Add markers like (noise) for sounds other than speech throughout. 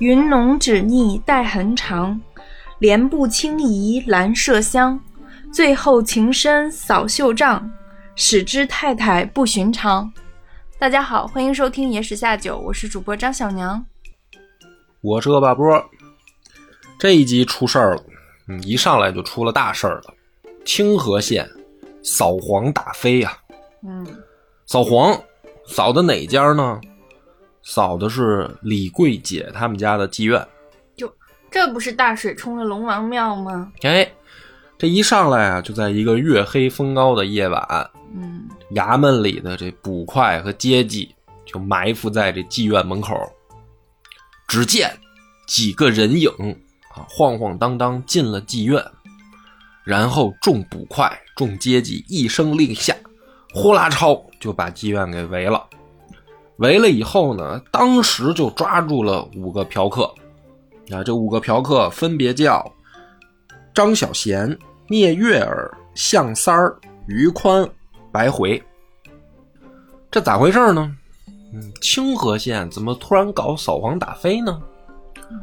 云浓纸腻带痕长，帘布轻移兰麝香。最后情深扫袖帐，始知太太不寻常。大家好，欢迎收听《野史下酒》，我是主播张小娘。我是恶霸波。这一集出事儿了，嗯，一上来就出了大事儿了。清河县扫黄打非呀、嗯，扫黄扫的哪家呢？扫的是李桂姐他们家的妓院。这不是大水冲了龙王庙吗？哎，这一上来啊，就在一个月黑风高的夜晚，嗯，衙门里的这捕快和接济就埋伏在这妓院门口。只见几个人影啊，晃晃荡荡进了妓院，然后众捕快、众接济一声令下，呼啦超就把妓院给围了。围了以后呢，当时就抓住了五个嫖客。啊，这五个嫖客分别叫张小贤、聂月儿、向三儿、于宽、白回。这咋回事呢？嗯，清河县怎么突然搞扫黄打非呢？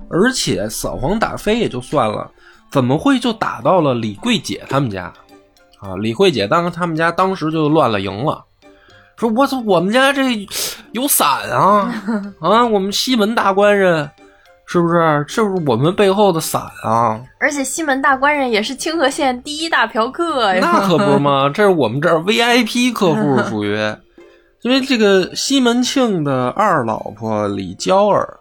而且扫黄打非也就算了，怎么会就打到了李桂姐他们家？啊，李桂姐当他们家当时就乱了营了，说我操，我们家这有伞啊啊，我们西门大官人是不是？是不是我们背后的伞啊？而且西门大官人也是清河县第一大嫖客呀。那可不是吗？这是我们这儿 VIP 客户，属于，因为这个西门庆的二老婆李娇儿，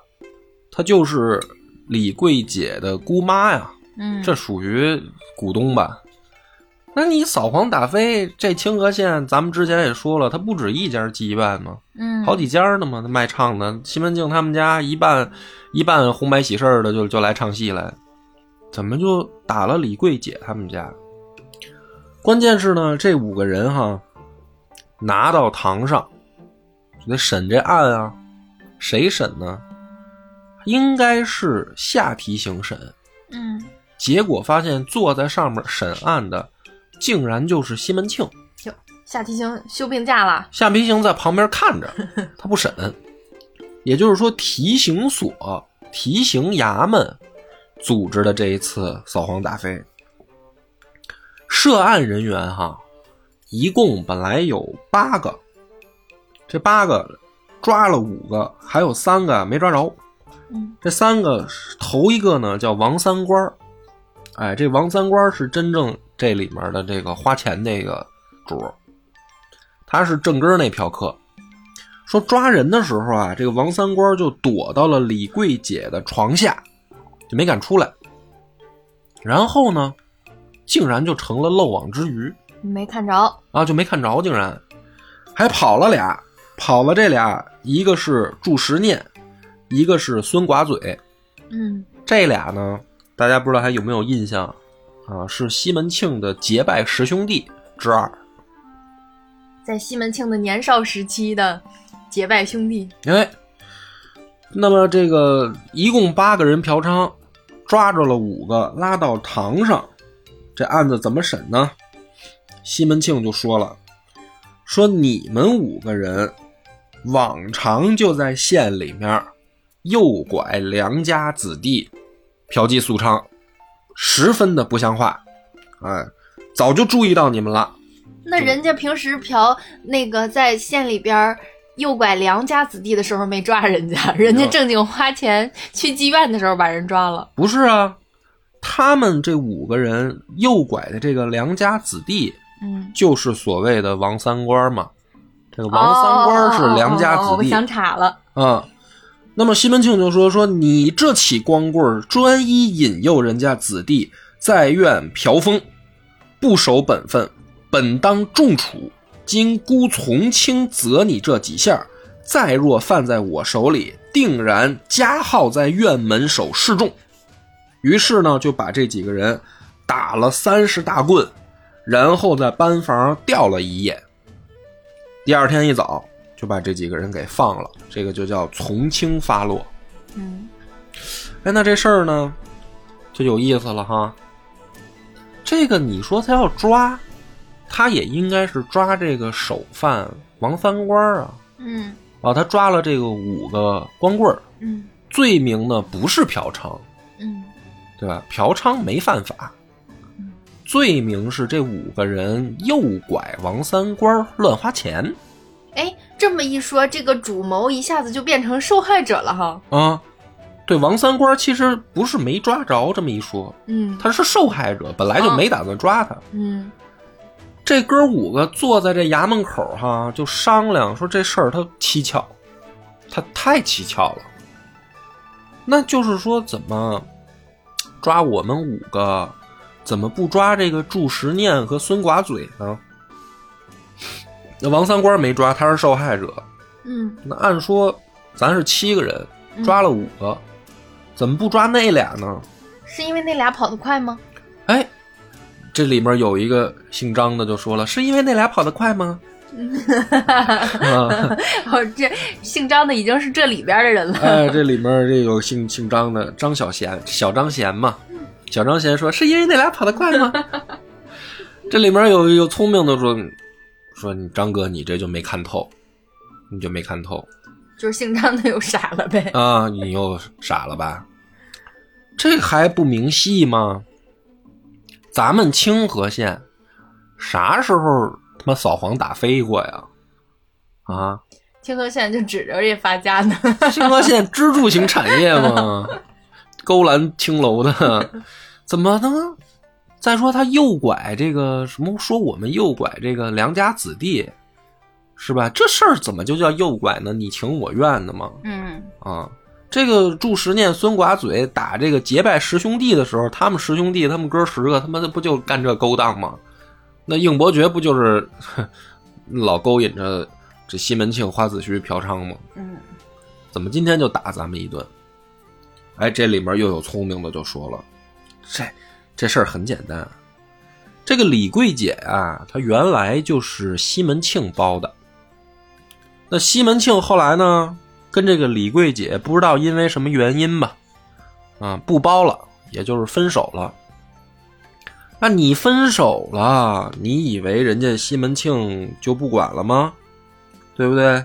她就是李桂姐的姑妈呀，嗯，这属于股东吧？那你扫黄打非，这清河县咱们之前也说了，它不止一家妓院嘛？嗯，好几家呢嘛，那卖唱的，西门庆他们家一办一办红白喜事儿的就就来唱戏来，怎么就打了李桂姐他们家？关键是呢，这五个人哈拿到堂上就得审这案啊，谁审呢？应该是下提刑审，嗯，结果发现坐在上面审案的，竟然就是西门庆。哟下提刑休病假了。夏提刑在旁边看着，(laughs) 他不审。也就是说，提刑所、提刑衙门组织的这一次扫黄打非，涉案人员哈，一共本来有八个，这八个抓了五个，还有三个没抓着。嗯，这三个头一个呢叫王三官儿哎，这王三官是真正这里面的这个花钱那个主。他是正根儿那嫖客，说抓人的时候啊，这个王三官就躲到了李桂姐的床下，就没敢出来。然后呢，竟然就成了漏网之鱼没看着。啊，就没看着，竟然还跑了俩，跑了这俩，一个是祝时念，一个是孙寡嘴。嗯，这俩呢，大家不知道还有没有印象啊？是西门庆的结拜十兄弟之二。在西门庆的年少时期的结拜兄弟。哎，那么这个一共八个人嫖娼，抓着了五个，拉到堂上，这案子怎么审呢？西门庆就说了，说你们五个人往常就在县里面诱拐良家子弟，嫖妓宿娼，十分的不像话，哎，早就注意到你们了。那人家平时嫖那个在县里边儿诱拐良家子弟的时候没抓人家，人家正经花钱去妓院的时候把人抓了。不是啊，他们这五个人诱拐的这个良家子弟，嗯，就是所谓的王三官嘛。这个王三官是良家子弟哦哦哦哦我想岔了。啊。那么西门庆就说：“说你这起光棍专一引诱人家子弟在院嫖风，不守本分，本当重处。今孤从轻责你这几下，再若犯在我手里，定然加号在院门首示众。”于是呢，就把这几个人打了三十大棍，然后在班房吊了一夜。第二天一早，就把这几个人给放了，这个就叫从轻发落。嗯，哎，那这事儿呢，就有意思了哈。这个你说他要抓，他也应该是抓这个首犯王三官啊。嗯啊，他抓了这个五个光棍儿，嗯罪名呢不是嫖娼，嗯对吧？嫖娼没犯法，罪名是这五个人诱拐王三官乱花钱哎，这么一说，这个主谋一下子就变成受害者了哈。啊。对，王三官其实不是没抓着，这么一说，嗯他是受害者，本来就没打算抓他。嗯这哥五个坐在这衙门口哈，就商量说这事儿他蹊跷，他太蹊跷了。那就是说，怎么抓我们五个，怎么不抓这个祝时念和孙寡嘴呢？那王三官没抓，他是受害者。嗯那按说咱是七个人，抓了五个，怎么不抓那俩呢？是因为那俩跑得快吗？哎，这里面有一个姓张的就说了，是因为那俩跑得快吗？啊，(laughs) 哦，这姓张的已经是这里边的人了。哎，这里面这有姓姓张的张小贤，小张贤嘛。小张贤说：“是因为那俩跑得快吗？” (laughs) 这里面有有聪明的说：“说你张哥，你这就没看透，你就没看透就是姓张的又傻了呗。啊，你又傻了吧？这还不明细吗？咱们清河县啥时候他妈扫黄打非过呀？啊，清河县就指着这发家呢。(laughs) 清河县支柱型产业嘛，(laughs) 勾栏青楼的，怎么能？再说他诱拐这个什么，说我们诱拐这个良家子弟，是吧？这事儿怎么就叫诱拐呢？你情我愿的吗？嗯啊，这个祝时念、孙寡嘴打这个结拜十兄弟的时候，他们十兄弟，他们哥十个，他妈的不就干这勾当吗？那应伯爵不就是呵 (laughs) 老勾引着这西门庆、花子虚嫖娼吗？嗯怎么今天就打咱们一顿？哎，这里面又有聪明的就说了，这这事儿很简单，这个李桂姐啊，她原来就是西门庆包的。那西门庆后来呢，跟这个李桂姐不知道因为什么原因吧，啊，不包了，也就是分手了。那你分手了，你以为人家西门庆就不管了吗？对不对？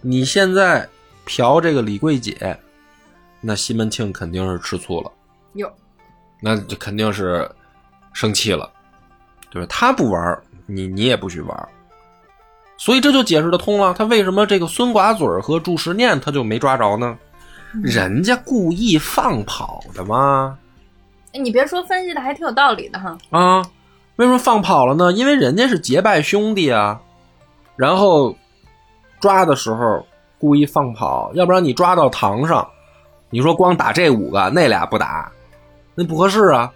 你现在嫖这个李桂姐，那西门庆肯定是吃醋了，哟，那就肯定是生气了，对吧？他不玩，你你也不许玩，所以这就解释得通了。他为什么这个孙寡嘴儿和祝时念他就没抓着呢？人家故意放跑的吗？哎，你别说，分析的还挺有道理的哈。啊，为什么放跑了呢？因为人家是结拜兄弟啊，然后抓的时候故意放跑，要不然你抓到堂上，你说光打这五个，那俩不打，那不合适啊。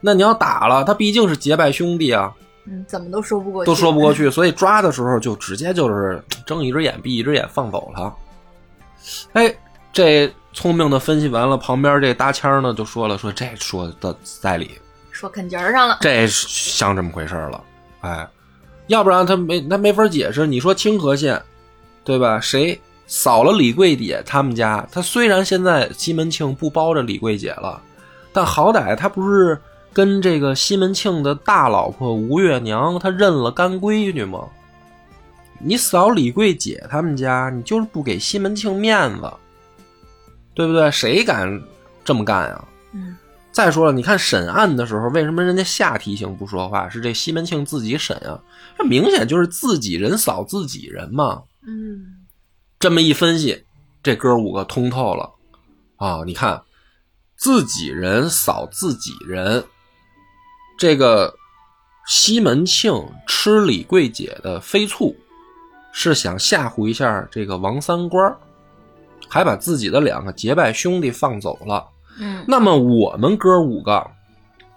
那你要打了，他毕竟是结拜兄弟啊，嗯，怎么都说不过去，都说不过去，(laughs) 所以抓的时候就直接就是睁一只眼闭一只眼放走了。哎，这聪明的分析完了，旁边这搭腔呢就说了，说这说的在理，说肯节儿上了。这像这么回事了，哎，要不然他没他没法解释。你说清河县，对吧？谁扫了李桂姐他们家？他虽然现在西门庆不包着李桂姐了，但好歹他不是跟这个西门庆的大老婆吴月娘他认了干闺女吗？你扫李桂姐他们家，你就是不给西门庆面子，对不对？谁敢这么干啊？嗯再说了，你看审案的时候，为什么人家下提刑不说话？是这西门庆自己审啊？这明显就是自己人扫自己人嘛。嗯这么一分析，这哥五个通透了啊！你看，自己人扫自己人，这个西门庆吃李桂姐的飞醋，是想吓唬一下这个王三官儿还把自己的两个结拜兄弟放走了。嗯那么我们哥五个，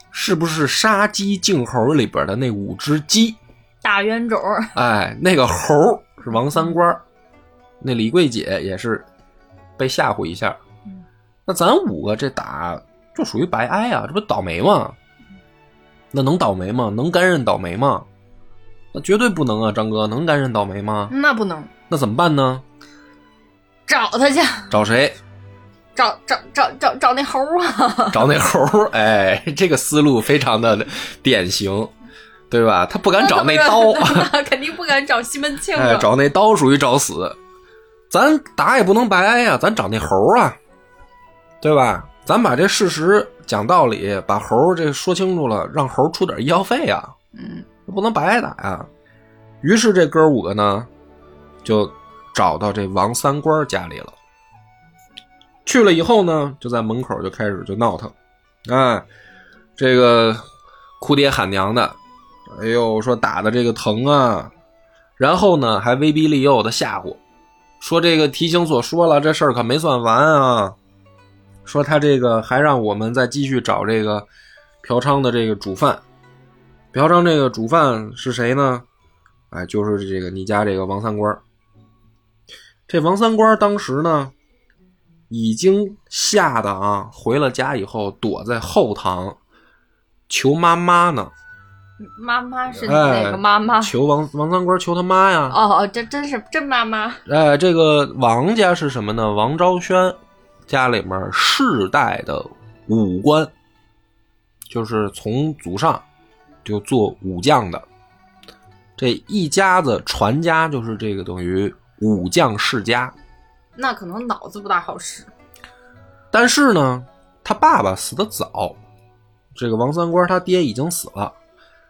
是不是杀鸡儆猴里边的那五只鸡？大冤种儿。哎，那个猴是王三官儿，那李桂姐也是被吓唬一下嗯。那咱五个这打就属于白挨啊，这不倒霉吗？那能倒霉吗？能甘认倒霉吗？那绝对不能啊，张哥，能甘认倒霉吗？那不能那怎么办呢？找他去，找谁？找找找找找那猴啊！找那猴？(laughs) 哎，这个思路非常的典型，对吧？他不敢找那刀。(laughs) (laughs) 那肯定不敢找西门庆哎，啊。找那刀属于找死，咱打也不能白挨呀、咱找那猴啊，对吧？咱把这事实讲道理，把猴这说清楚了，让猴出点医药费啊，嗯不能白打呀。于是这哥五个呢，就找到这王三官家里了。去了以后呢，就在门口就开始就闹腾，哎，这个哭爹喊娘的，哎呦，说打的这个疼啊，然后呢还威逼利诱的吓唬，说这个提刑所说了，这事儿可没算完啊，说他这个还让我们再继续找这个嫖娼的这个主犯，嫖娼这个主犯是谁呢？哎，就是这个你家这个王三官。这王三官当时呢，已经吓得啊，回了家以后躲在后堂求妈妈呢，妈妈是哎哪个妈妈？求王王三官求他妈呀。哦哦，这真是真妈妈。哎，这个王家是什么呢？王昭轩家里面世代的武官，就是从祖上就做武将的，这一家子传家就是这个等于武将世家。那可能脑子不大好使。但是呢，他爸爸死的早，这个王三官他爹已经死了，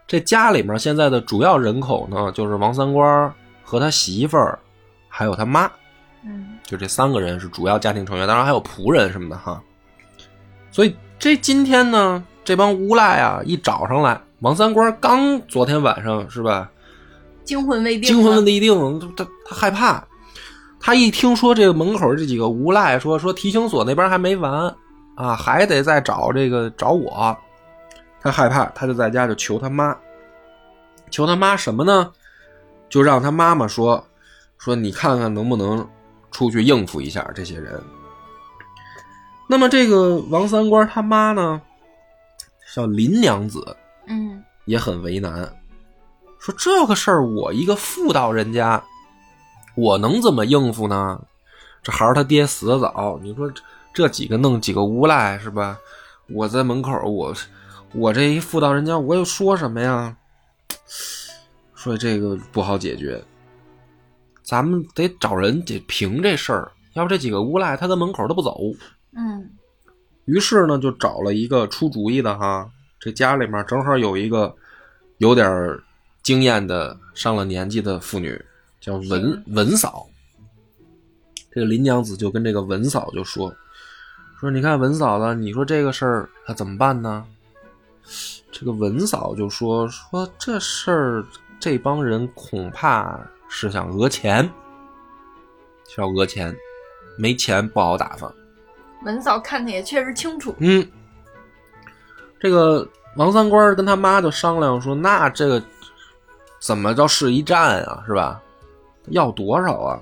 这家里面现在的主要人口呢，就是王三官和他媳妇儿，还有他妈。嗯就这三个人是主要家庭成员，当然还有仆人什么的哈。所以这今天呢，这帮无赖啊一找上来，王三官刚昨天晚上是吧，惊魂未定。惊魂未定，他他害怕，他一听说这个门口这几个无赖说说提刑所那边还没完啊，还得再找这个找我，他害怕，他就在家就求他妈，求他妈什么呢？就让他妈妈说说你看看能不能出去应付一下这些人。那么这个王三官他妈呢，叫林娘子，嗯也很为难，说这个事儿我一个妇道人家，我能怎么应付呢？这孩儿他爹死的早，你说这这几个弄几个无赖是吧？我在门口，我我这一妇道人家，我又说什么呀？说这个不好解决，咱们得找人得评这事儿，要不这几个无赖他在门口都不走。嗯于是呢，就找了一个出主意的哈，这家里面正好有一个有点经验的上了年纪的妇女，叫文文嫂。这个林娘子就跟这个文嫂就说：“说你看文嫂子，你说这个事儿可怎么办呢？”这个文嫂就说：“说这事儿这帮人恐怕是想讹钱，是要讹钱，没钱不好打发。”文嫂看的也确实清楚。嗯，这个王三官跟他妈就商量说：“那这个怎么着是一战啊，是吧？要多少啊？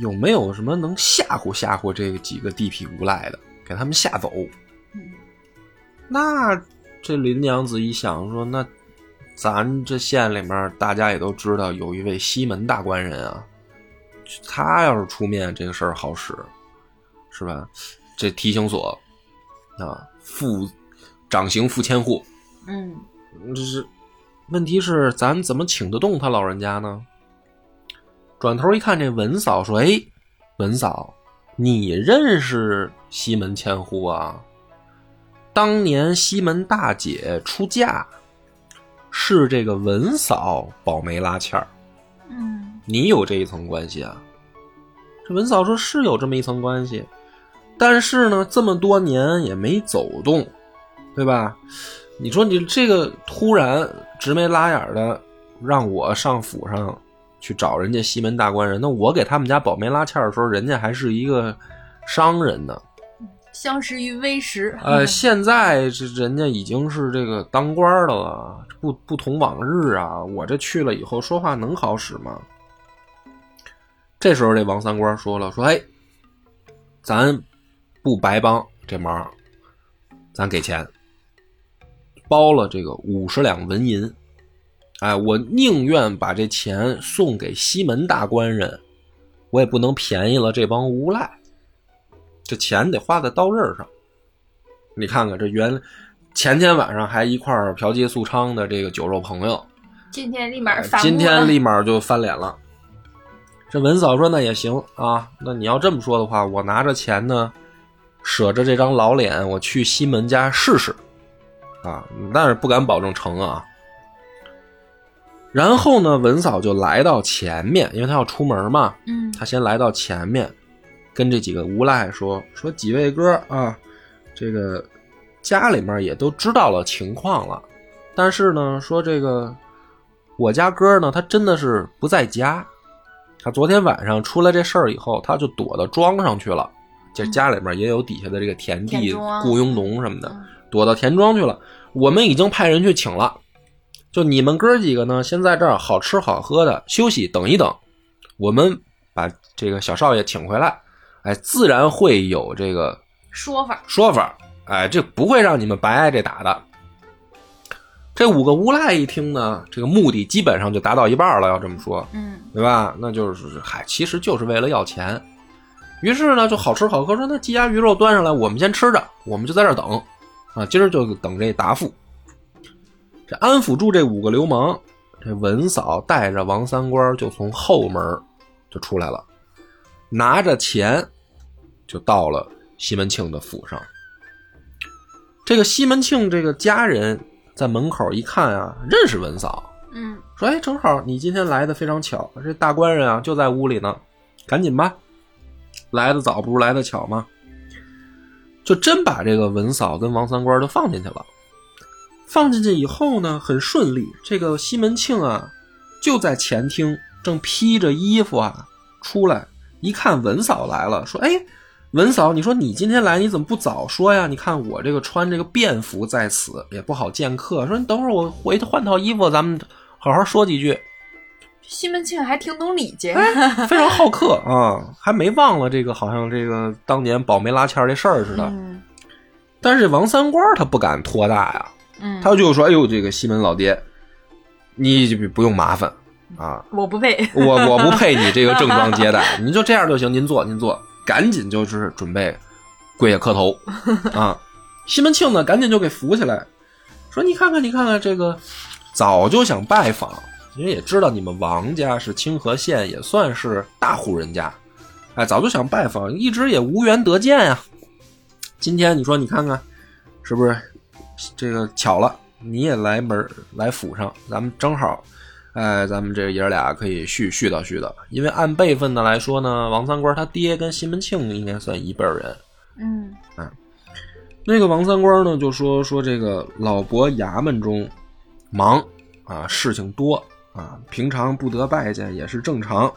有没有什么能吓唬吓唬这几个地痞无赖的，给他们吓走？”那这林娘子一想说：“那咱这县里面大家也都知道有一位西门大官人啊，他要是出面，这个事儿好使。”是吧？这提刑所啊，副掌刑副千户，嗯这是问题是咱怎么请得动他老人家呢？转头一看，这文嫂说：“哎，文嫂，你认识西门千户啊？当年西门大姐出嫁，是这个文嫂保媒拉纤儿，嗯你有这一层关系啊？”这文嫂说：“是有这么一层关系。”但是呢，这么多年也没走动，对吧？你说你这个突然直眉拉眼的让我上府上去找人家西门大官人，那我给他们家保媒拉纤的时候，人家还是一个商人呢。相识于微时。呃，(laughs) 现在这人家已经是这个当官的了，不不同往日啊。我这去了以后说话能好使吗？这时候这王三官说了，说：“哎，咱。”不白帮这忙，咱给钱，包了这个五十两纹银。哎，我宁愿把这钱送给西门大官人，我也不能便宜了这帮无赖。这钱得花在刀刃上。你看看这原前天晚上还一块儿嫖妓宿娼的这个酒肉朋友，今天立马反今天立马就翻脸了。这文嫂说：“那也行啊，那你要这么说的话，我拿着钱呢。”舍着这张老脸，我去西门家试试，啊，但是不敢保证成啊。然后呢，文嫂就来到前面，因为她要出门嘛，嗯她先来到前面，跟这几个无赖说：“说几位哥啊，这个家里面也都知道了情况了，但是呢，说这个我家哥呢，他真的是不在家。他昨天晚上出了这事儿以后，他就躲到庄上去了。这家里面也有底下的这个田地、雇佣农什么的，嗯躲到田庄去了。我们已经派人去请了，就你们哥几个呢，先在这儿好吃好喝的休息，等一等。我们把这个小少爷请回来，哎，自然会有这个说法，说法，哎，这不会让你们白挨这打的。这五个无赖一听呢，这个目的基本上就达到一半了。要这么说，嗯对吧？那就是嗨，其实就是为了要钱。于是呢，就好吃好喝，说那鸡鸭鱼肉端上来，我们先吃着，我们就在这等啊，今儿就等这答复。这安抚住这五个流氓，这文嫂带着王三官就从后门就出来了，拿着钱就到了西门庆的府上。这个西门庆这个家人在门口一看啊，认识文嫂，嗯说：“哎，正好你今天来的非常巧，这大官人啊就在屋里呢，赶紧吧，来的早不如来的巧嘛。”就真把这个文嫂跟王三官都放进去了。放进去以后呢，很顺利。这个西门庆啊，就在前厅正披着衣服啊出来，一看文嫂来了，说：“哎，文嫂，你说你今天来，你怎么不早说呀？你看我这个穿这个便服在此，也不好见客。说你等会儿我回去换套衣服，咱们好好说几句。西门庆还挺懂礼节，(laughs) 非常好客啊，还没忘了这个好像这个当年保媒拉纤儿这事儿似的。嗯但是王三官他不敢托大呀，嗯，他就说：“哎呦，这个西门老爹，你就不用麻烦啊，我不配，我我不配你这个 (laughs) 正装接待，你就这样就行，您坐您坐，赶紧就是准备跪下磕头 (laughs) 啊。”西门庆呢，赶紧就给扶起来，说：“你看看，你看看这个，早就想拜访，因为也知道你们王家是清河县，也算是大户人家，哎，早就想拜访，一直也无缘得见呀。今天你说你看看，是不是这个巧了？你也来门来府上，咱们正好，哎，咱们这爷儿俩可以絮絮叨絮叨。因为按辈分的来说呢，王三官他爹跟西门庆应该算一辈人。嗯那个王三官呢，就说说这个老伯衙门中忙啊，事情多啊，平常不得拜见也是正常，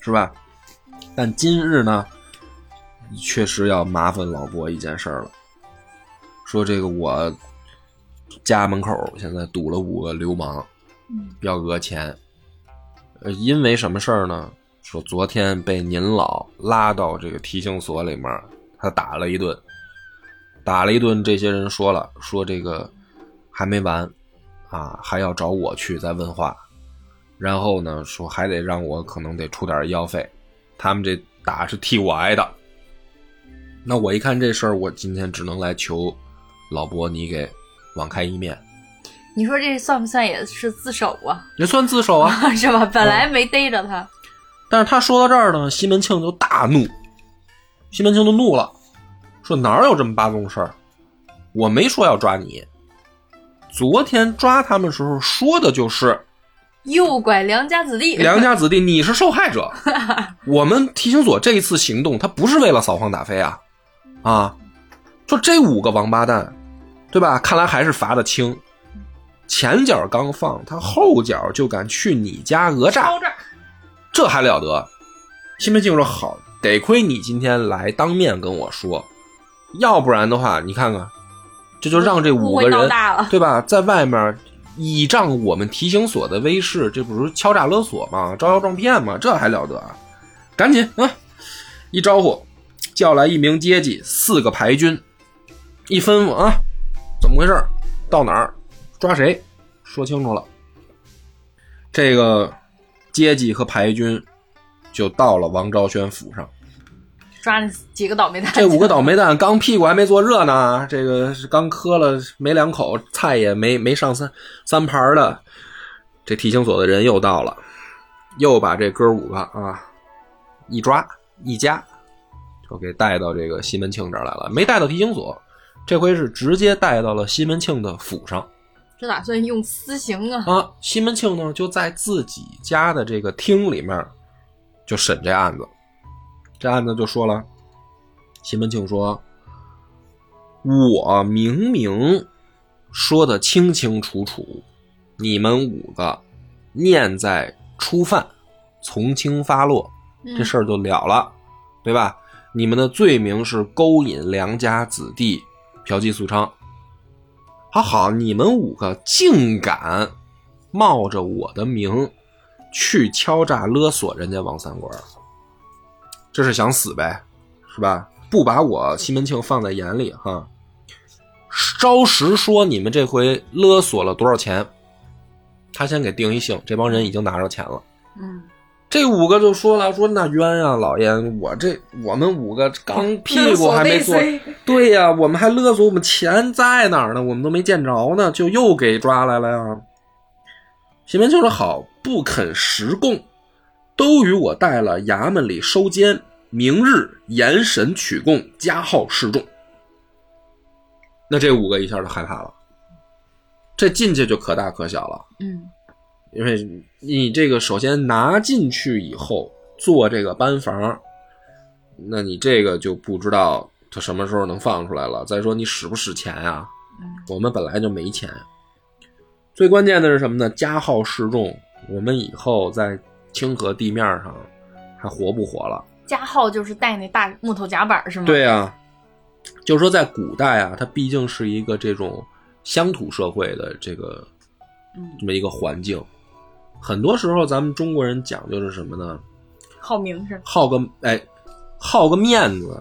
是吧？但今日呢，确实要麻烦老伯一件事儿了。说这个我家门口现在堵了五个流氓，嗯要讹钱。呃，因为什么事儿呢？说昨天被您老拉到这个提刑所里面，他打了一顿，打了一顿。这些人说了，说这个还没完，啊，还要找我去再问话。然后呢，说还得让我可能得出点医药费。他们这打是替我挨的。那我一看这事儿，我今天只能来求老伯你给网开一面，你说这算不算也是自首啊？也算自首啊。(laughs) 是吧？本来没逮着他，但是他说到这儿呢，西门庆就大怒，西门庆就怒了，说哪有这么八宗事儿？我没说要抓你，昨天抓他们时候说的就是诱拐良家子弟，(laughs) 良家子弟，你是受害者。我们提刑所这一次行动，他不是为了扫黄打非啊，啊，就这五个王八蛋，对吧？看来还是罚的轻，前脚刚放，他后脚就敢去你家讹诈，这还了得？西门庆说：“好，得亏你今天来当面跟我说，要不然的话，你看看，这就让这五个人。对吧，在外面倚仗我们提刑所的威势，这不是敲诈勒索吗？招摇撞骗吗？这还了得啊！赶紧啊，一招呼，叫来一名阶级，四个排军，一吩咐啊，怎么回事？到哪儿抓谁？说清楚了。这个阶级和排军就到了王昭宣府上。抓了几个倒霉蛋，这五个倒霉 (laughs) 蛋刚屁股还没坐热呢，这个是刚磕了没两口，菜也没没上三三盘的，这提刑所的人又到了，又把这哥五个啊一抓一夹，就给带到这个西门庆这儿来了，没带到提刑所，这回是直接带到了西门庆的府上。这打算用私刑啊？啊，西门庆呢就在自己家的这个厅里面就审这案子。这案子就说了，西门庆说：“我明明说的清清楚楚，你们五个念在初犯，从轻发落，这事儿就了了，对吧？你们的罪名是勾引良家子弟，嫖妓宿娼。好好，你们五个竟敢冒着我的名去敲诈勒索人家王三官，这是想死呗，是吧？不把我西门庆放在眼里哈。招实说你们这回勒索了多少钱？他先给定一性，这帮人已经拿着钱了。嗯，这五个就说了，说那冤啊，老爷，我这我们五个刚屁股还没坐，对呀，我们还勒索，我们钱在哪儿呢？我们都没见着呢，就又给抓来了呀。西门庆说好，不肯实供，都与我带了衙门里收监，明日严审取供，加号示众。那这五个一下就害怕了，这进去就可大可小了。嗯，因为你这个首先拿进去以后做这个班房，那你这个就不知道它什么时候能放出来了。再说你使不使钱啊？我们本来就没钱。最关键的是什么呢？加号示众，我们以后在清河地面上还活不活了？加号就是带那大木头夹板是吗？对呀、就是说在古代啊，它毕竟是一个这种乡土社会的这个嗯这么一个环境。很多时候，咱们中国人讲究是什么呢？好名声？好个哎，好个面子，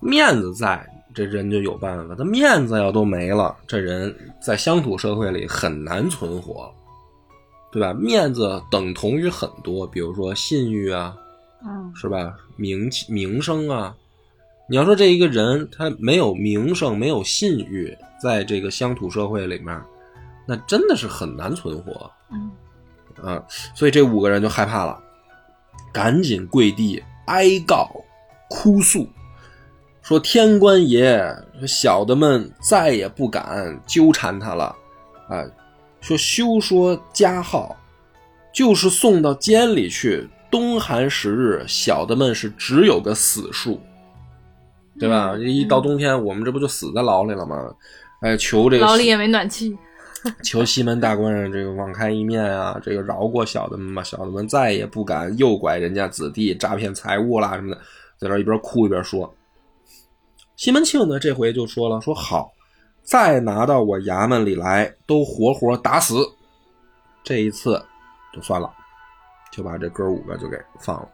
面子在，这人就有办法。他面子要都没了，这人在乡土社会里很难存活，对吧？面子等同于很多，比如说信誉啊，嗯是吧？名气、名声啊，你要说这一个人他没有名声、没有信誉，在这个乡土社会里面，那真的是很难存活。嗯啊，所以这五个人就害怕了，赶紧跪地哀告、哭诉，说天官爷，小的们再也不敢纠缠他了，啊，说休说加号，就是送到监里去，冬寒时日，小的们是只有个死数，对吧？嗯一到冬天，我们这不就死在牢里了吗？哎，求这个牢里也没暖气。(laughs) 求西门大官人这个网开一面啊，这个饶过小的们吧，小的们再也不敢诱拐人家子弟、诈骗财物啦什么的，在这一边哭一边说。西门庆呢，这回就说了，说好，再拿到我衙门里来，都活活打死。这一次就算了，就把这哥五个就给放了。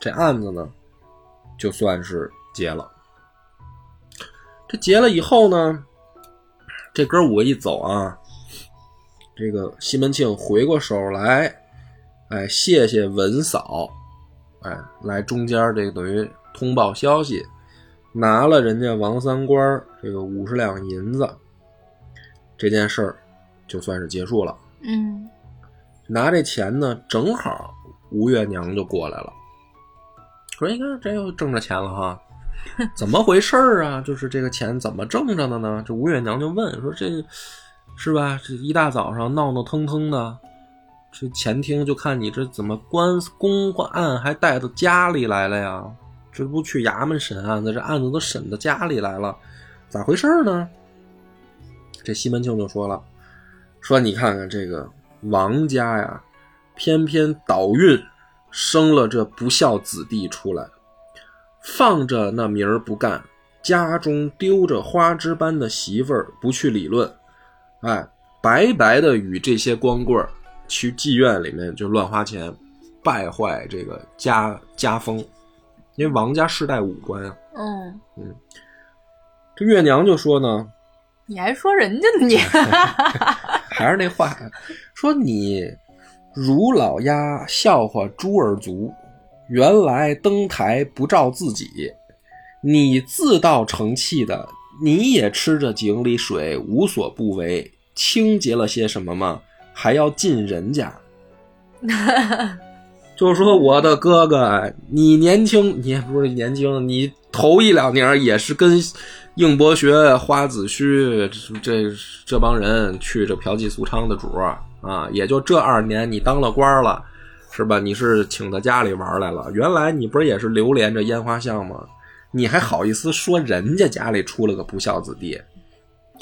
这案子呢，就算是结了。这结了以后呢，这哥五个一走啊，这个西门庆回过手来，哎，谢谢文嫂，哎，来中间这个等于通报消息，拿了人家王三官这个五十两银子，这件事儿就算是结束了。嗯拿这钱呢，正好吴月娘就过来了，说：“你看这又挣着钱了哈，(laughs) 怎么回事儿啊？就是这个钱怎么挣着的呢？”这吴月娘就问说：“这是吧？这一大早上闹闹腾腾的，这前厅就看你这怎么官公案还带到家里来了呀？这不去衙门审案子，这案子都审到家里来了，咋回事呢？”这西门庆就说了。说你看看这个王家呀，偏偏倒运生了这不孝子弟出来，放着那名儿不干，家中丢着花枝般的媳妇儿不去理论，哎，白白的与这些光棍儿去妓院里面就乱花钱，败坏这个家家风，因为王家世代武官啊。嗯，这月娘就说呢，你还说人家呢你？(laughs) 还是那话，说你如老鸭笑话猪儿族，原来登台不照自己，你自道成器的，你也吃着井里水，无所不为，清洁了些什么吗？还要进人家？(laughs) 就说我的哥哥，你年轻，你也不是年轻，你头一两年也是跟应伯学、花子虚这这这帮人去这嫖妓苏娼的主啊，也就这二年你当了官了，是吧？你是请到家里玩来了，原来你不是也是流连着烟花巷吗？你还好意思说人家家里出了个不孝子弟？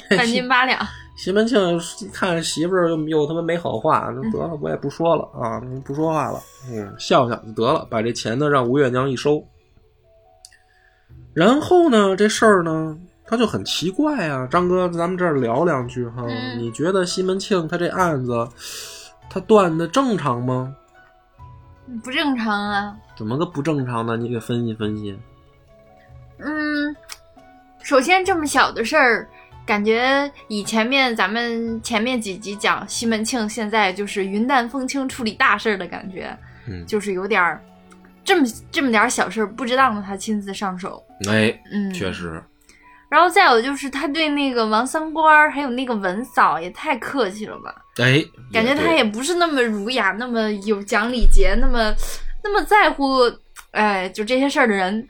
半斤八两。西门庆一看媳妇儿又又他妈没好话，那得了，我也不说了啊，不说话了，嗯，笑笑就得了，把这钱呢让吴月娘一收。然后呢，这事儿呢，他就很奇怪啊，张哥，咱们这儿聊两句哈，嗯你觉得西门庆他这案子，他断的正常吗？不正常啊。怎么个不正常呢？你给分析分析。嗯，首先这么小的事儿，感觉以前面咱们前面几集讲西门庆现在就是云淡风轻处理大事儿的感觉，嗯，就是有点儿这么这么点儿小事儿不值当的他亲自上手。哎，嗯，确实，然后再有就是他对那个王三官儿还有那个文嫂也太客气了吧，哎，感觉他也不是那么儒雅，那么有讲礼节，那么那么在乎，哎，就这些事儿的人，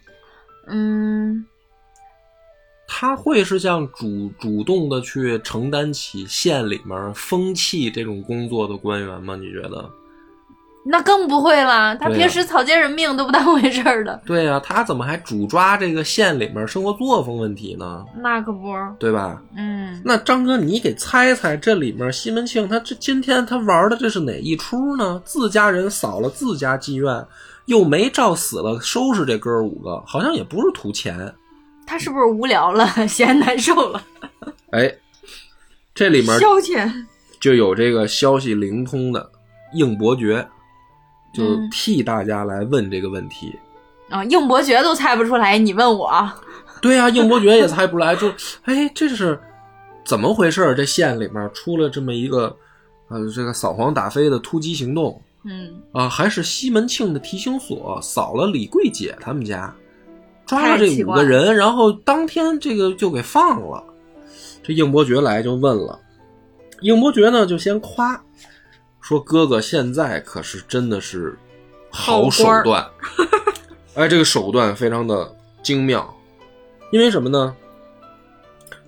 嗯，他会是像主主动的去承担起县里面风气这种工作的官员吗？你觉得？那更不会了。他平时草菅人命都不当回事儿的，对呀、他怎么还主抓这个县里面生活作风问题呢？那可不，对吧？嗯，那张哥，你给猜猜，这里面西门庆他这今天他玩的这是哪一出呢？自家人扫了自家妓院，又没照死了收拾这哥五个，好像也不是图钱。他是不是无聊了，嫌难受了？(laughs) 哎，这里面消遣，就有这个消息灵通的应伯爵，就嗯替大家来问这个问题。啊，应伯爵都猜不出来，你问我，对呀、应伯爵也猜不出来，就哎，这是怎么回事？这县里面出了这么一个呃，这个扫黄打非的突击行动嗯，啊，还是西门庆的提刑所扫了李桂姐他们家，抓了这五个人，然后当天这个就给放了。这应伯爵来就问了，应伯爵呢就先夸说：“哥哥现在可是真的是好手段，(laughs) 哎，这个手段非常的精妙。因为什么呢？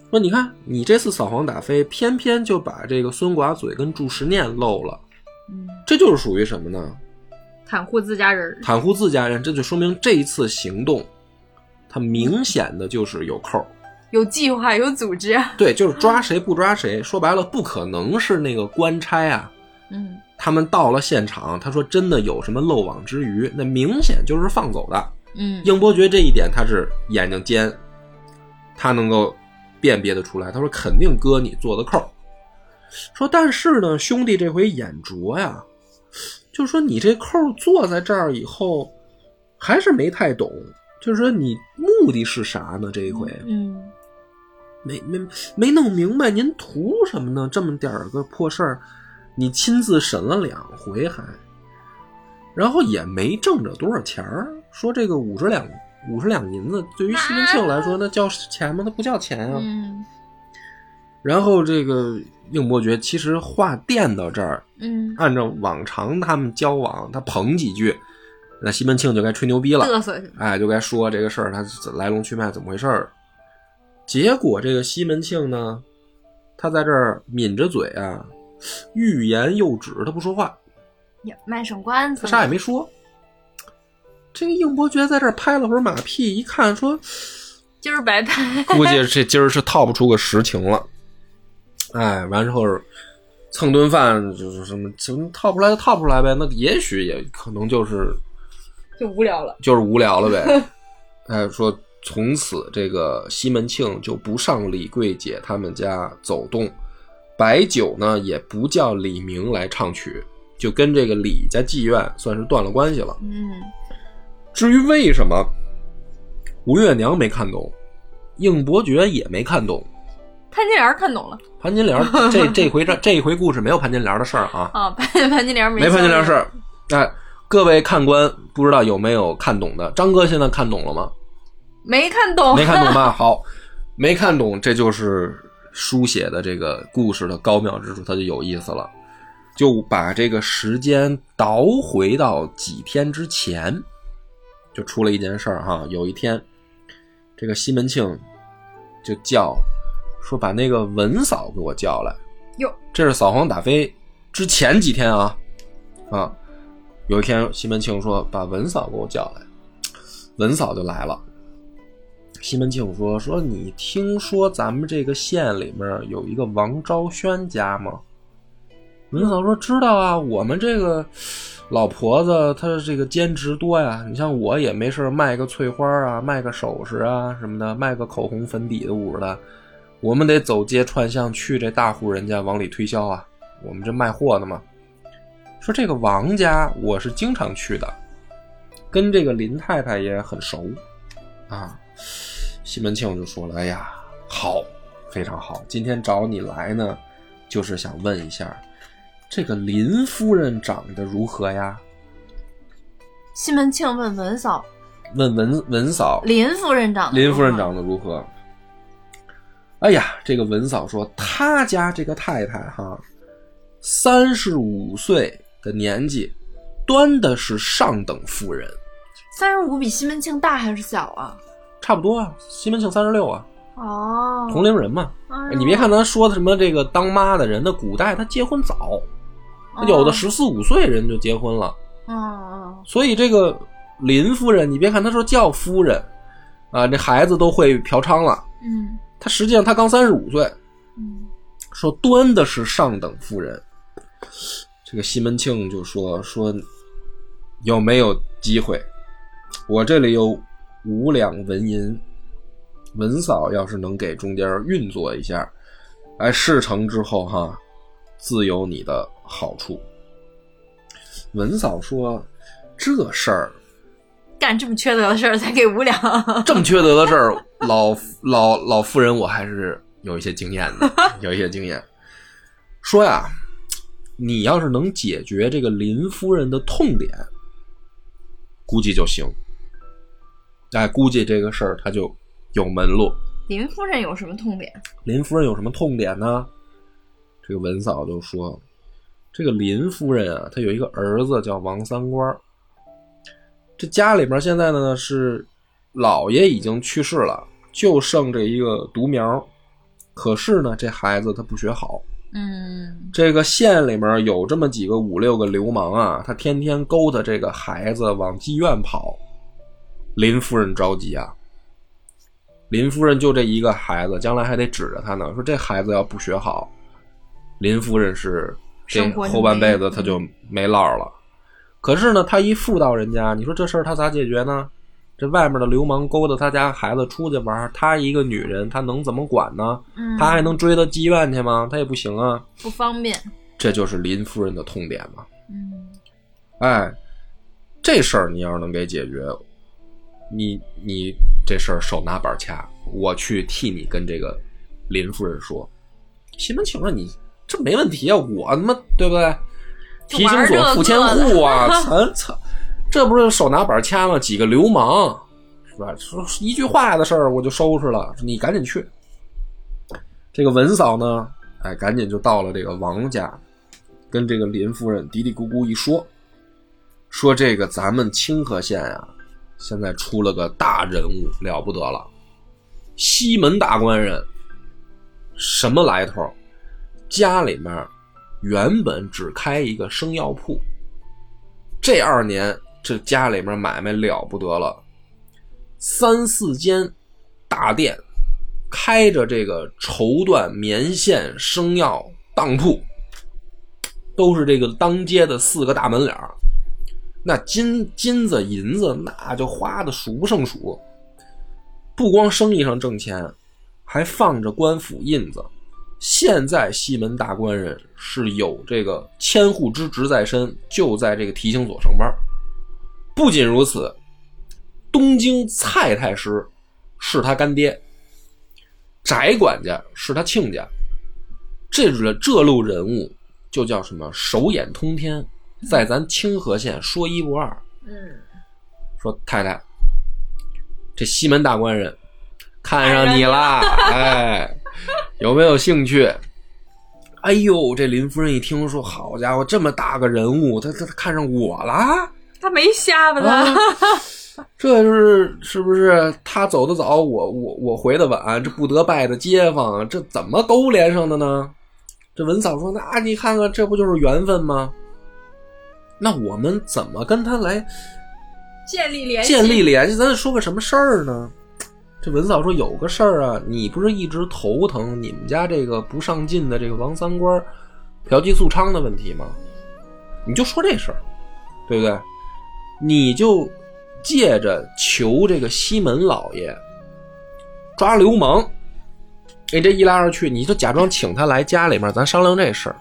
说你看你这次扫黄打非，偏偏就把这个孙寡嘴跟祝时念漏了，嗯，这就是属于什么呢？袒护自家人，袒护自家人，这就说明这一次行动，他明显的就是有扣。有计划，有组织，对，就是抓谁不抓谁。说白了，不可能是那个官差啊。嗯，他们到了现场，他说真的有什么漏网之鱼，那明显就是放走的。嗯，应伯爵这一点他是眼睛尖，他能够辨别得出来。他说肯定哥你做的扣。说但是呢，兄弟这回眼拙呀，就是说你这扣儿做在这儿以后，还是没太懂。就是说你目的是啥呢？这一回嗯，没没没弄明白，您图什么呢？这么点儿个破事儿，你亲自审了两回还，然后也没挣着多少钱儿。说这个五十两五十两银子，对于西门庆来说，那叫钱吗？那不叫钱啊。嗯，然后这个应伯爵其实话垫到这儿，嗯，按照往常他们交往，他捧几句，那西门庆就该吹牛逼了。嘚瑟去，哎，就该说这个事儿，他来龙去脉怎么回事儿。结果这个西门庆呢，他在这儿抿着嘴啊，欲言又止，他不说话，也卖上关子他，啥也没说。这个应伯爵在这儿拍了会儿马屁，一看说，今儿白拍，(laughs) 估计这今儿是套不出个实情了。哎，完之后蹭顿饭就是什么，什么套不出来就套不出来呗。那也许也可能就是就无聊了，就是无聊了呗。(laughs) 哎，说从此这个西门庆就不上李桂姐他们家走动，白酒呢也不叫李明来唱曲，就跟这个李家妓院算是断了关系了。嗯，至于为什么，吴月娘没看懂，应伯爵也没看懂。潘金莲看懂了潘金莲 (laughs) 这这回这这一回故事没有潘金莲的事儿啊，啊，潘潘金莲没没潘金莲事儿。哎，各位看官不知道有没有看懂的？张哥现在看懂了吗？没看懂，没看懂吧？(laughs) 好，没看懂，这就是书写的这个故事的高妙之处，它就有意思了。就把这个时间倒回到几天之前，就出了一件事儿哈。有一天，这个西门庆就叫说把那个文嫂给我叫来。哟，这是扫黄打非之前几天啊啊！有一天，西门庆说把文嫂给我叫来，文嫂就来了。西门庆说说你听说咱们这个县里面有一个王昭轩家吗？文嫂说知道啊，我们这个老婆子她这个兼职多呀。你像我也没事卖个翠花啊，卖个首饰啊什么的，卖个口红粉底的物的。我们得走街串巷去这大户人家往里推销啊，我们这卖货的嘛。说这个王家我是经常去的，跟这个林太太也很熟啊。西门庆就说了：“哎呀，好，非常好，今天找你来呢，就是想问一下，这个林夫人长得如何呀？”西门庆问文嫂：“问文文嫂，林夫人长林夫人长得如何？”哎呀，这个文嫂说，他家这个太太哈，三十五岁的年纪，端的是上等妇人。三十五比西门庆大还是小啊？差不多啊，西门庆三十六啊。哦，同龄人嘛。哎你别看他说的什么这个当妈的人，那古代他结婚早，有的十四五岁人就结婚了。嗯嗯所以这个林夫人，你别看她说叫夫人，啊，这孩子都会嫖娼了。嗯她实际上她刚三十五岁，嗯说端的是上等夫人。这个西门庆就说说有没有机会？我这里有五两纹银，文嫂要是能给中间运作一下，哎，事成之后哈，自有你的好处。文嫂说：“这事儿干这么缺德的事儿才给五两，(laughs) 这么缺德的事儿，老老老夫人我还是有一些经验的，(laughs) 有一些经验。说呀，你要是能解决这个林夫人的痛点，估计就行。哎，估计这个事儿他就有门路。林夫人有什么痛点？林夫人有什么痛点呢？这个文嫂就说，这个林夫人啊，她有一个儿子叫王三官儿。这家里边现在呢是老爷已经去世了，就剩这一个独苗。可是呢，这孩子他不学好。嗯这个县里面有这么几个五六个流氓啊，他天天勾搭这个孩子往妓院跑。林夫人着急啊，林夫人就这一个孩子，将来还得指着他呢。说这孩子要不学好，林夫人是这后半辈子没他就没落了。可是呢，他一妇道人家，你说这事儿他咋解决呢？这外面的流氓勾搭他家孩子出去玩，他一个女人，他能怎么管呢？嗯，他还能追到妓院去吗？他也不行啊。不方便。这就是林夫人的痛点嘛。嗯哎，这事儿你要是能给解决，你你这事儿手拿板掐，我去替你跟这个林夫人说。西门庆说：“你这没问题啊，我他妈对不对？提刑所付千户啊，(laughs) 咱操，这不是手拿板掐吗？几个流氓是吧？说一句话的事儿我就收拾了，你赶紧去。”这个文嫂呢，哎，赶紧就到了这个王家，跟这个林夫人嘀嘀咕咕一说，说这个咱们清河县啊，现在出了个大人物，了不得了，西门大官人，什么来头？家里面原本只开一个生药铺，这二年这家里面买卖了不得了，三四间大店，开着这个绸缎、棉线、生药当铺，都是这个当街的四个大门脸。那金金子银子那就花的数不胜数，不光生意上挣钱，还放着官府印子。现在西门大官人是有这个千户之职在身，就在这个提刑所上班。不仅如此，东京蔡太师是他干爹，翟管家是他亲家。这这路人物就叫什么手眼通天，在咱清河县说一不二。嗯，说太太，这西门大官人看上你啦，哎，有没有兴趣？哎呦，这林夫人一听说，好家伙，这么大个人物，他他他看上我了，他没瞎吧啊他？这就是是不是他走的早，我我我回的晚，这不得拜的街坊，这怎么勾连上的呢？这文嫂说：“那你看看，这不就是缘分吗？那我们怎么跟他来建立联系建立联系？咱说个什么事儿呢？”这文嫂说：“有个事儿啊，你不是一直头疼你们家这个不上进的这个王三官嫖妓宿娼的问题吗？你就说这事儿，对不对？你就借着求这个西门老爷抓流氓，哎，这一来二去，你就假装请他来家里面，咱商量这事儿。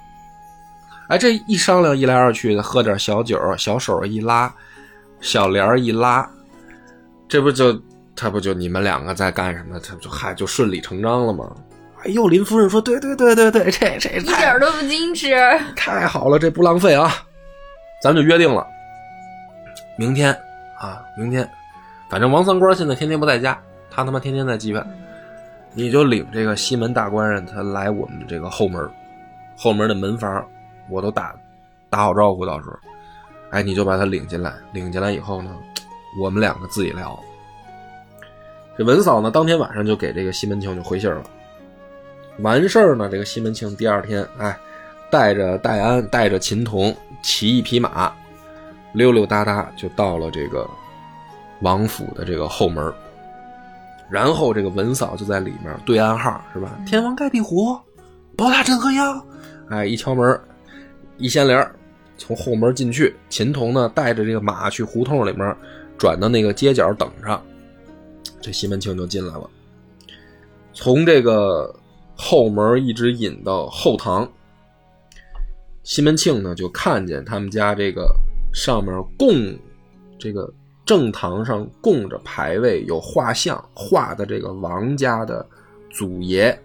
哎，这一商量，一来二去的，喝点小酒，小手一拉，小帘儿一拉，这不就他不就你们两个在干什么？他就嗨，就顺理成章了吗？哎呦，林夫人说：“对对对对对，这这一点都不矜持。太好了，这不浪费啊！咱们就约定了，明天啊，明天，反正王三官现在天天不在家，他他妈天天在妓院，你就领这个西门大官人他来我们这个后门，后门的门房我都打打好招呼，到时候，哎，你就把他领进来，领进来以后呢，我们两个自己聊。这文嫂呢，当天晚上就给这个西门庆就回信了。完事儿呢，这个西门庆第二天，哎，带着戴安，带着秦童，骑一匹马，溜溜达达就到了这个王府的这个后门。然后这个文嫂就在里面对暗号，是吧？天王盖地虎，包大镇河妖。哎，一敲门，一掀帘从后门进去。秦童呢，带着这个马去胡同里面转到那个街角等着。这西门庆就进来了，从这个后门一直引到后堂。西门庆呢就看见他们家这个上面供这个正堂上供着牌位，有画像，画的这个王家的祖爷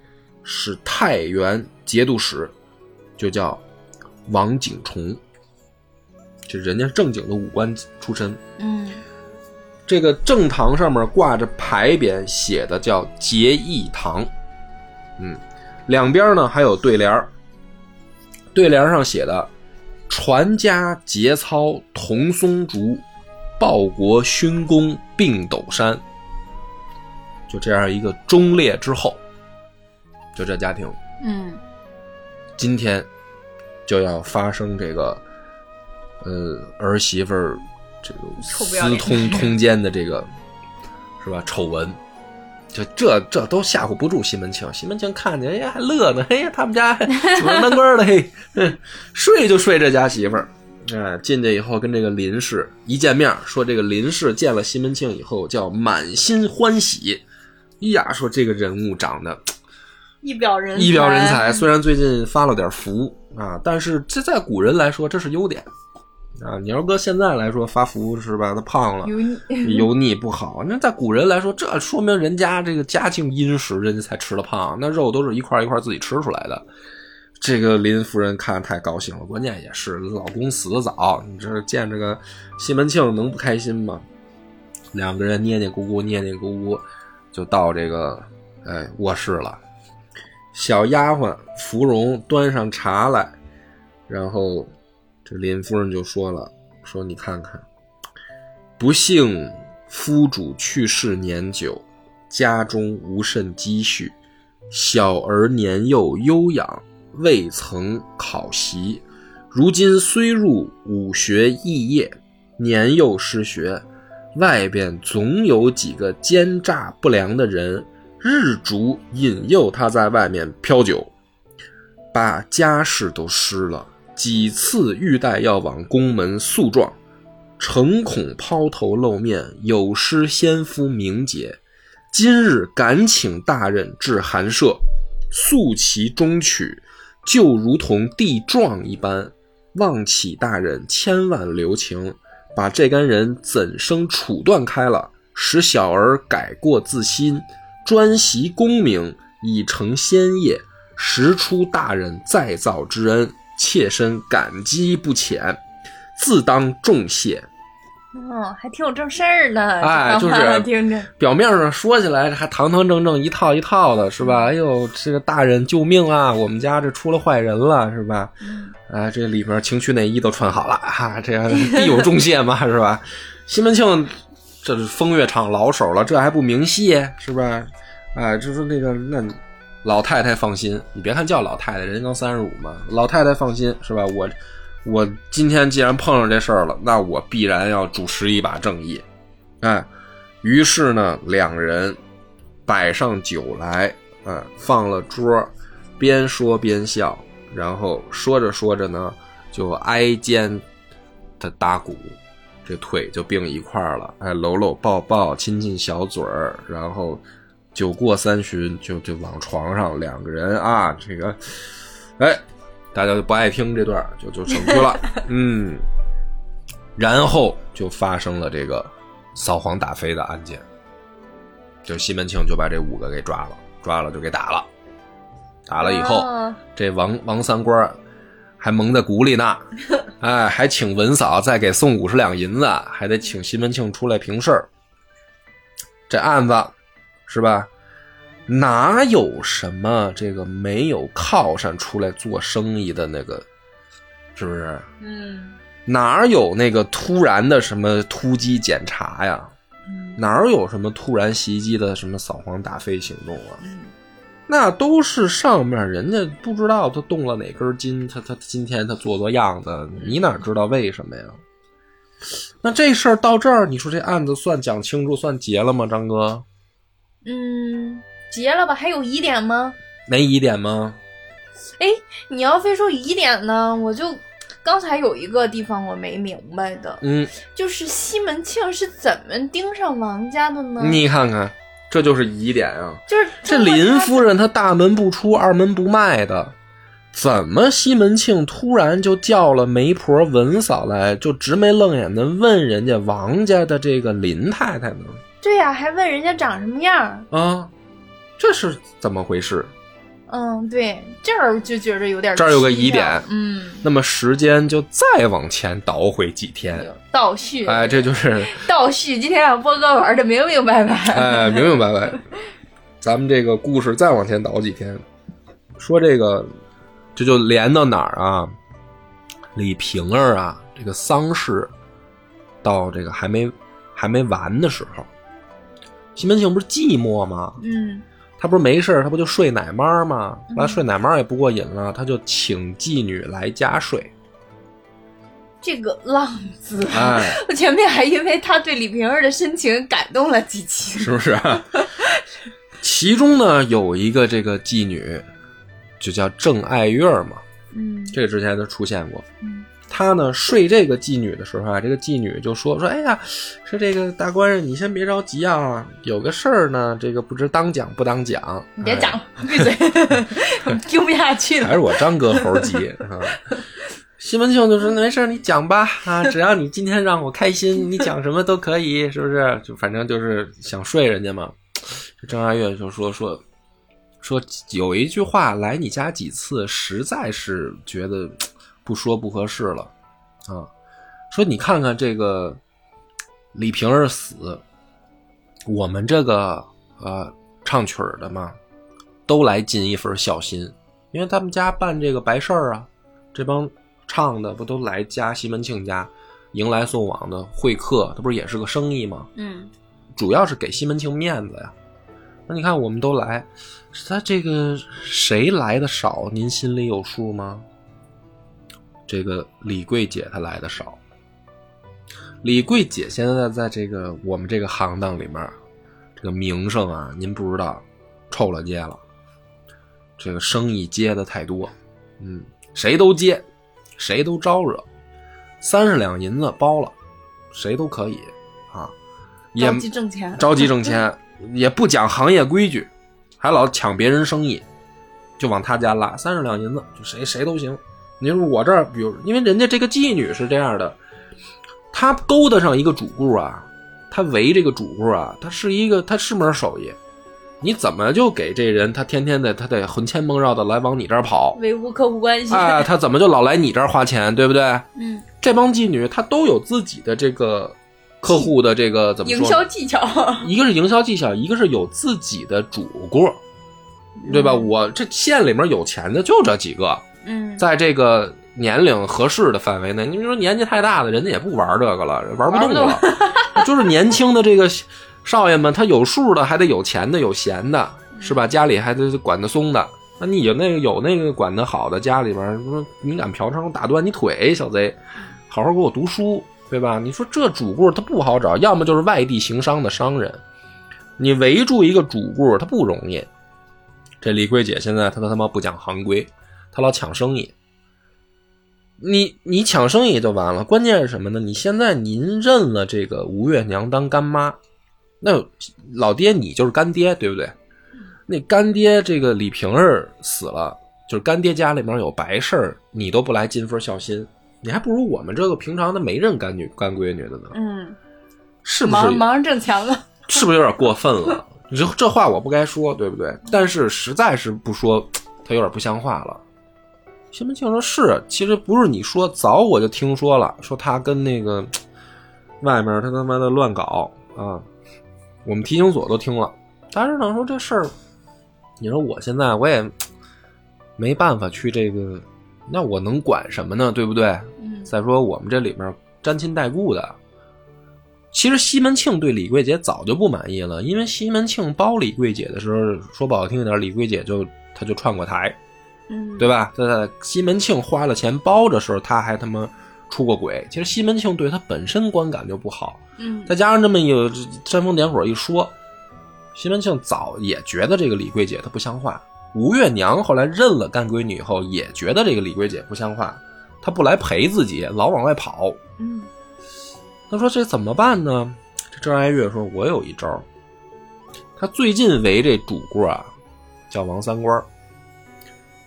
是太原节度使，就叫王景崇，就人家正经的武官出身。嗯这个正堂上面挂着牌匾，写的叫节义堂。嗯，两边呢还有对联儿对联上写的“传家节操同松竹，报国勋功并斗山”。就这样一个忠烈之后，就这家庭嗯今天就要发生这个，呃，儿媳妇儿这个私通 (laughs) 通奸的这个是吧丑闻，就这这都吓唬不住西门庆。西门庆看见，哎呀还乐呢，哎呀他们家 (laughs) 主人当官的，嘿，睡就睡这家媳妇儿。哎，进去以后跟这个林氏一见面，说这个林氏见了西门庆以后叫满心欢喜。哎呀，说这个人物长得一表人一表人才，虽然最近发了点福啊，但是这在古人来说这是优点啊。你要搁现在来说发福是吧？他胖了，油腻油腻不好。那在古人来说，这说明人家这个家境殷实，人家才吃的胖。那肉都是一块一块自己吃出来的。这个林夫人看太高兴了，关键也是老公死的早，你这见这个西门庆能不开心吗？两个人捏捏咕咕，捏捏咕咕，就到这个哎卧室了。小丫鬟芙蓉端上茶来，然后这林夫人就说了：“说你看看，不幸夫主去世年久，家中无甚积蓄，小儿年幼优养，未曾考习。如今虽入武学艺业，年幼失学，外边总有几个奸诈不良的人。”日主引诱他在外面飘酒，把家事都失了。几次欲待要往宫门诉状，诚恐抛头露面，有失先夫名节。今日敢请大人至寒舍，诉其中曲，就如同地状一般。望启大人千万留情，把这干人怎生处断开了，使小儿改过自新。专习功名，以成先业，实出大人再造之恩，妾身感激不浅，自当重谢。哦，还挺有正事儿呢。哎就是听着，表面上说起来还堂堂正正一套一套的，是吧？哎呦，这个大人救命啊！我们家这出了坏人了，是吧？哎，这里面情趣内衣都穿好了，哈、这样必 (laughs) 有重谢嘛，是吧？西门庆这是风月场老手了，这还不明谢，是吧？哎，就是那个那老太太放心，你别看叫老太太，人家刚三十五嘛，老太太放心，是吧？我我今天既然碰上这事儿了，那我必然要主持一把正义，哎。于是呢，两人摆上酒来，嗯，放了桌，边说边笑，然后说着说着呢，就挨肩的打鼓，这腿就并一块儿了，哎，搂搂抱抱，亲亲小嘴儿，然后酒过三巡，就就往床上，两个人啊，这个，哎，大家就不爱听这段儿，就就省去了，(laughs) 嗯，然后就发生了这个扫黄打非的案件，就西门庆就把这五个给抓了，抓了就给打了，打了以后，哦这王王三官还蒙在鼓里呢，(laughs) 哎，还请文嫂再给送五十两银子，还得请西门庆出来平事儿。这案子是吧？哪有什么这个没有靠山出来做生意的那个，是不是？嗯哪有那个突然的什么突击检查呀？嗯哪有什么突然袭击的什么扫黄打非行动啊？嗯那都是上面人家不知道他动了哪根筋，他他今天他做做样子，你哪知道为什么呀？那这事儿到这儿，你说这案子算讲清楚，算结了吗？张哥，嗯，结了吧？还有疑点吗？没疑点吗？哎，你要非说疑点呢，我就刚才有一个地方我没明白的，嗯，就是西门庆是怎么盯上王家的呢？你看看，这就是疑点啊！就是这林夫人她大门不出二门不迈的，怎么西门庆突然就叫了媒婆文嫂来，就直眉愣眼的问人家王家的这个林太太呢？对呀、还问人家长什么样。啊，这是怎么回事？嗯，对，这儿就觉着有点这儿有个疑点嗯，那么时间就再往前倒回几天，倒叙，哎，这就是倒叙，今天让波哥玩的明明白白。哎，明明白白。咱们这个故事再往前倒几天，说这个，这就连到哪儿啊？李瓶儿啊，这个丧事到这个还没还没完的时候，西门庆不是寂寞吗？嗯他不是没事儿他不就睡奶妈吗？后来睡奶妈也不过瘾了，他就请妓女来家睡。这个浪子，哎，(laughs) 我前面还因为他对李瓶儿的深情感动了几期。是不是？(laughs) 其中呢有一个这个妓女，就叫郑爱月嘛，嗯这个之前都出现过。嗯他呢睡这个妓女的时候啊，这个妓女就说说，哎呀，说这个大官人，你先别着急啊，有个事儿呢，这个不知当讲不当讲。你别讲，闭嘴，(laughs) 听不下去了，还。是我张哥猴急 (laughs) 啊。西门庆就说：“没事你讲吧，啊，只要你今天让我开心，你讲什么都可以，是不是？就反正就是想睡人家嘛。”这郑爱月就说说说有一句话，来你家几次，实在是觉得不说不合适了啊。说你看看这个李瓶儿死，我们这个呃唱曲儿的嘛，都来尽一份孝心，因为他们家办这个白事儿啊，这帮唱的不都来家西门庆家迎来送往的会客，这不是也是个生意吗？嗯主要是给西门庆面子呀。那你看我们都来，他这个谁来的少，您心里有数吗？这个李桂姐她来的少。李桂姐现在在这个我们这个行当里面，这个名声啊，您不知道，臭了街了。这个生意接的太多，嗯，谁都接，谁都招惹，三十两银子包了，谁都可以啊，也着急挣钱，着急挣钱，也不讲行业规矩，还老抢别人生意，就往他家拉三十两银子，就谁谁都行。你说我这儿，比如因为人家这个妓女是这样的，她勾搭上一个主顾啊，她围这个主顾啊，她是一个她是门手艺，你怎么就给这人他天天的他得魂牵梦绕的来往你这儿跑，维护客户关系。哎，他怎么就老来你这儿花钱，对不对？嗯这帮妓女她都有自己的这个客户的这个怎么说？营销技巧。一个是营销技巧，一个是有自己的主顾，对吧？嗯我这县里面有钱的就这几个，嗯，在这个年龄合适的范围内，你比如说年纪太大的，人家也不玩这个了，玩不动了。(laughs) 就是年轻的这个少爷们，他有数的，还得有钱的，有闲的，是吧？家里还得管得松的。那你有那个有那个管得好的，家里边说你敢嫖娼，我打断你腿，小贼，好好给我读书，对吧？你说这主顾他不好找，要么就是外地行商的商人，你围住一个主顾他不容易。这李桂姐现在她他妈不讲行规，她老抢生意。你你抢生意就完了，关键是什么呢？你现在您认了这个吴月娘当干妈，那老爹你就是干爹，对不对？那干爹这个李瓶儿死了，就是干爹家里面有白事儿，你都不来尽份孝心，你还不如我们这个平常的没认干女干闺女的呢，嗯，是不是忙？忙着挣钱了。(laughs) 是不是有点过分了？你这这话我不该说，对不对？但是实在是不说，(tsk) 他有点不像话了。西门庆说：“是，其实不是你说，早我就听说了，说他跟那个外面他他妈的乱搞啊，我们提刑所都听了。但是呢，说这事儿，你说我现在我也没办法去这个，那我能管什么呢？对不对？嗯再说我们这里面沾亲带故的，其实西门庆对李桂姐早就不满意了，因为西门庆包李桂姐的时候，说不好听一点，李桂姐就她就串过台，嗯，对吧？在西门庆花了钱包的时候，他还他妈出过轨。其实西门庆对他本身观感就不好，嗯再加上这么有煽风点火一说，西门庆早也觉得这个李桂姐她不像话。吴月娘后来认了干闺女以后，也觉得这个李桂姐不像话，她不来陪自己，老往外跑。嗯他说这怎么办呢？这郑爱月说：“我有一招。他最近围这主顾啊，叫王三官儿。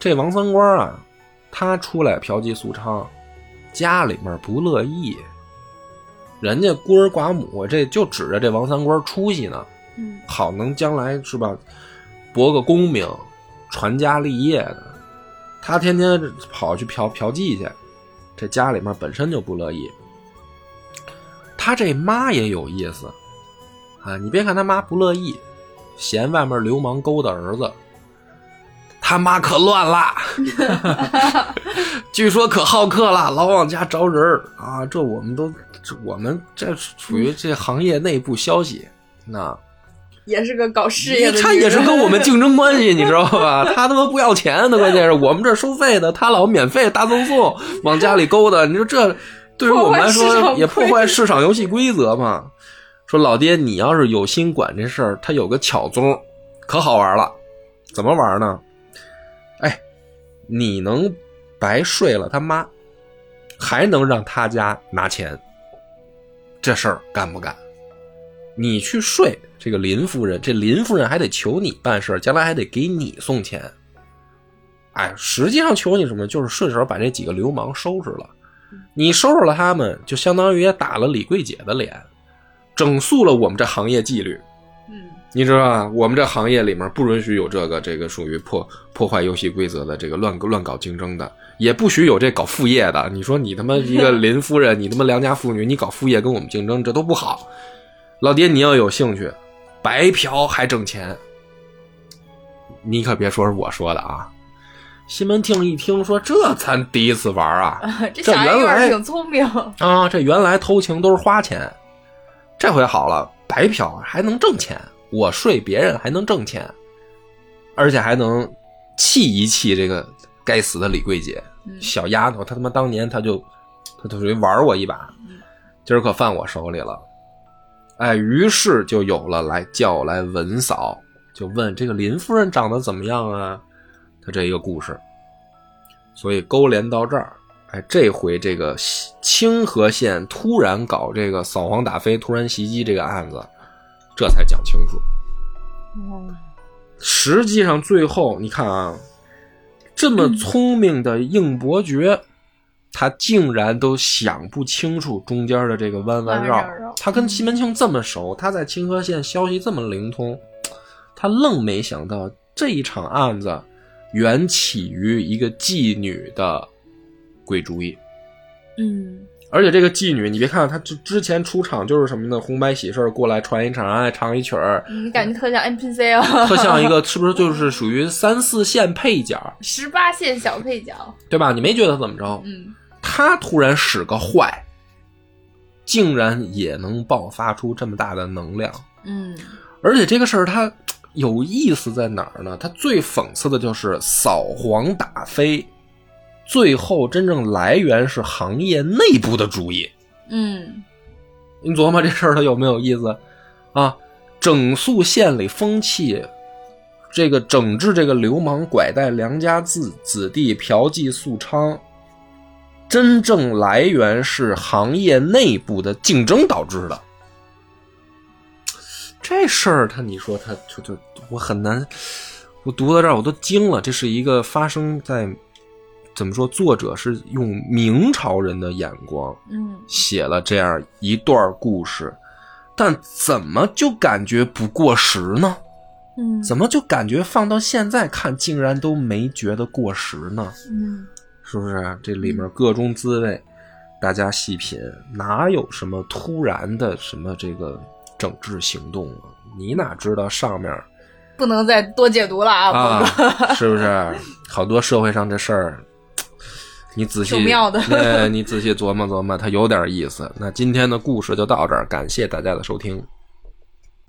这王三官啊，他出来嫖妓宿娼，家里面不乐意，人家孤儿寡母，这就指着这王三官出息呢，嗯好能将来是吧，博个功名，传家立业的。他天天跑去嫖嫖妓去，这家里面本身就不乐意。他这妈也有意思啊！你别看他妈不乐意，嫌外面流氓勾搭儿子，他妈可乱啦，(laughs) 据说可好客了，老往家招人儿啊！这我们都，这我们这属于这行业内部消息，那。也是个搞事业的。他也是跟我们。(laughs) 竞争关系，你知道吧？他他妈不要钱的，关键是我们这收费的，他老免费大赠送，往家里勾搭。你说这对于我们来说场也破坏市场游戏规则嘛？说老爹，你要是有心管这事儿，他有个巧宗，可好玩了。怎么玩呢？你能白睡了他妈，还能让他家拿钱，这事儿干不干？你去睡这个林夫人，这林夫人还得求你办事，将来还得给你送钱。哎，实际上求你什么？就是顺手把这几个流氓收拾了。你收拾了他们，就相当于也打了李桂姐的脸，整肃了我们这行业纪律。嗯你知道吧？我们这行业里面不允许有这个这个属于破破坏游戏规则的这个乱乱搞竞争的，也不许有这搞副业的。你说你他妈一个林夫人，你他妈良家妇女，你搞副业跟我们竞争，这都不好。老爹，你要有兴趣，白嫖还挣钱，你可别说是我说的啊。西门庆一听说这咱第一次玩啊，这这小来挺聪明。啊，这原来偷情都是花钱，这回好了，白嫖还能挣钱，我睡别人还能挣钱，而且还能气一气这个该死的李桂姐，嗯小丫头，她他妈当年她就她就属于玩我一把，今儿可犯我手里了，哎，于是就有了来叫来文嫂，就问这个林夫人长得怎么样啊？他这一个故事，所以勾连到这儿。哎，这回这个清河县突然搞这个扫黄打非、突然袭击这个案子，这才讲清楚。嗯实际上最后你看啊，这么聪明的应伯爵，他竟然都想不清楚中间的这个弯弯绕弯绕绕。他跟西门庆这么熟，他在清河县消息这么灵通，(tsk) 他愣没想到这一场案子缘起于一个妓女的鬼主意。嗯而且这个妓女，你别看她之之前出场就是什么呢？红白喜事儿过来传一场，爱唱一曲儿，你感觉特像 NPC 哦，(laughs) 特像一个 (laughs) 是不是就是属于三四线配角，十八线小配角。对吧？你没觉得怎么着？嗯他突然使个坏，竟然也能爆发出这么大的能量。嗯而且这个事儿它有意思在哪儿呢？它最讽刺的就是扫黄打非，最后真正来源是行业内部的主意。嗯你琢磨这事儿它有没有意思啊？整肃县里风气，这个整治这个流氓拐带良家子子弟嫖妓素娼，真正来源是行业内部的竞争导致的。这事儿，他你说他就就我很难，我读到这儿我都惊了。这是一个发生在怎么说？作者是用明朝人的眼光嗯写了这样一段故事，但怎么就感觉不过时呢？嗯怎么就感觉放到现在看，竟然都没觉得过时呢？嗯是不是？这里面各种滋味，大家细品，哪有什么突然的什么这个整治行动啊？你哪知道上面不能再多解读了啊，啊。，是不是？好多社会上这事儿，你仔细挺妙的 (laughs) 哎，你仔细琢磨琢磨，它有点意思。那今天的故事就到这儿，感谢大家的收听。